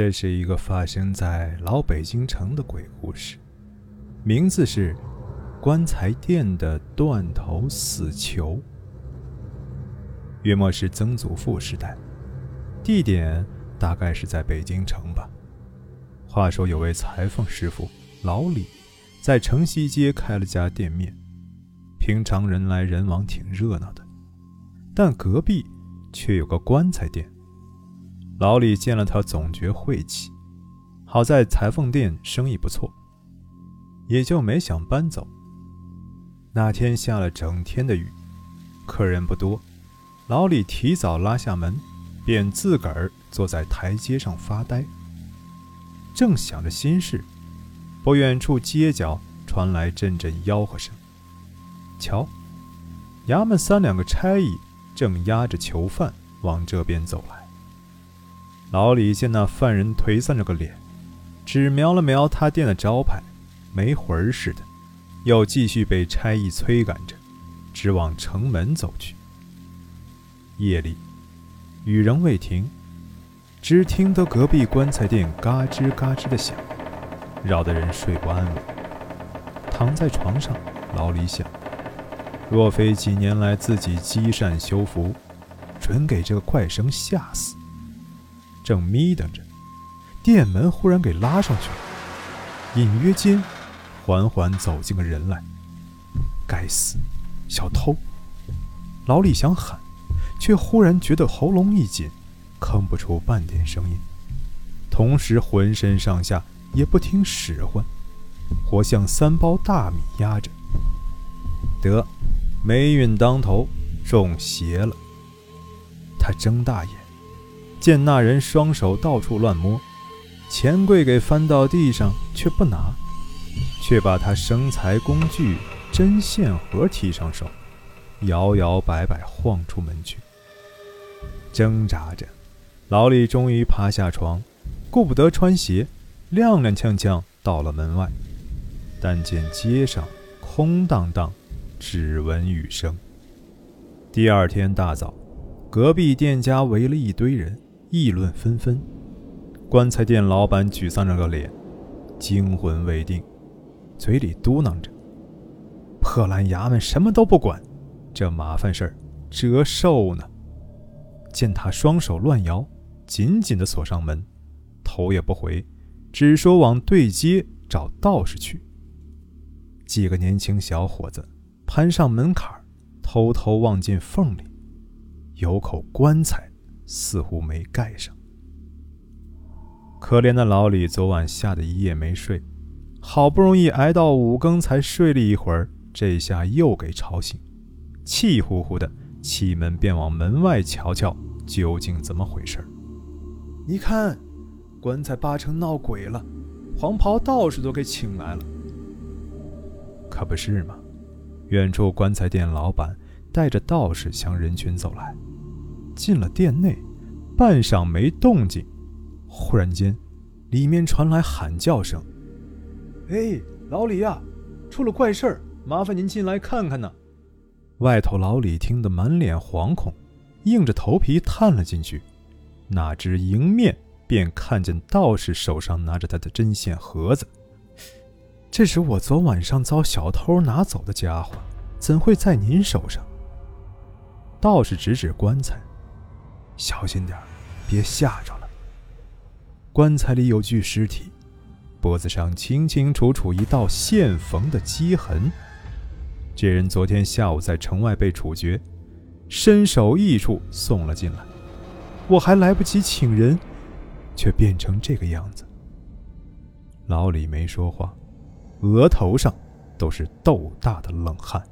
这是一个发生在老北京城的鬼故事，名字是《棺材店的断头死囚》。约莫是曾祖父时代，地点大概是在北京城吧。话说有位裁缝师傅老李，在城西街开了家店面，平常人来人往，挺热闹的。但隔壁却有个棺材店。老李见了他，总觉晦气。好在裁缝店生意不错，也就没想搬走。那天下了整天的雨，客人不多，老李提早拉下门，便自个儿坐在台阶上发呆。正想着心事，不远处街角传来阵阵吆喝声。瞧，衙门三两个差役正押着囚犯往这边走来。老李见那犯人颓丧着个脸，只瞄了瞄他店的招牌，没魂儿似的，又继续被差役催赶着，直往城门走去。夜里，雨仍未停，只听得隔壁棺材店嘎吱嘎吱的响，扰得人睡不安稳。躺在床上，老李想：若非几年来自己积善修福，准给这个怪声吓死。正眯瞪着，店门忽然给拉上去了，隐约间，缓缓走进个人来。该死，小偷！老李想喊，却忽然觉得喉咙一紧，吭不出半点声音，同时浑身上下也不听使唤，活像三包大米压着。得，霉运当头，中邪了。他睁大眼。见那人双手到处乱摸，钱柜给翻到地上却不拿，却把他生财工具针线盒提上手，摇摇摆摆晃出门去。挣扎着，老李终于爬下床，顾不得穿鞋，踉踉跄跄到了门外。但见街上空荡荡，只闻雨声。第二天大早，隔壁店家围了一堆人。议论纷纷，棺材店老板沮丧着个脸，惊魂未定，嘴里嘟囔着：“破烂衙门什么都不管，这麻烦事儿折寿呢。”见他双手乱摇，紧紧地锁上门，头也不回，只说往对街找道士去。几个年轻小伙子攀上门槛，偷偷望进缝里，有口棺材。似乎没盖上。可怜的老李昨晚吓得一夜没睡，好不容易挨到五更才睡了一会儿，这下又给吵醒，气呼呼的起门便往门外瞧瞧，究竟怎么回事你看，棺材八成闹鬼了，黄袍道士都给请来了。可不是吗？远处棺材店老板带着道士向人群走来。进了店内，半晌没动静，忽然间，里面传来喊叫声：“哎，老李呀，出了怪事儿，麻烦您进来看看呢。”外头老李听得满脸惶恐，硬着头皮探了进去，哪知迎面便看见道士手上拿着他的针线盒子。这是我昨晚上遭小偷拿走的家伙，怎会在您手上？道士指指棺材。小心点别吓着了。棺材里有具尸体，脖子上清清楚楚一道线缝的击痕。这人昨天下午在城外被处决，身首异处送了进来，我还来不及请人，却变成这个样子。老李没说话，额头上都是豆大的冷汗。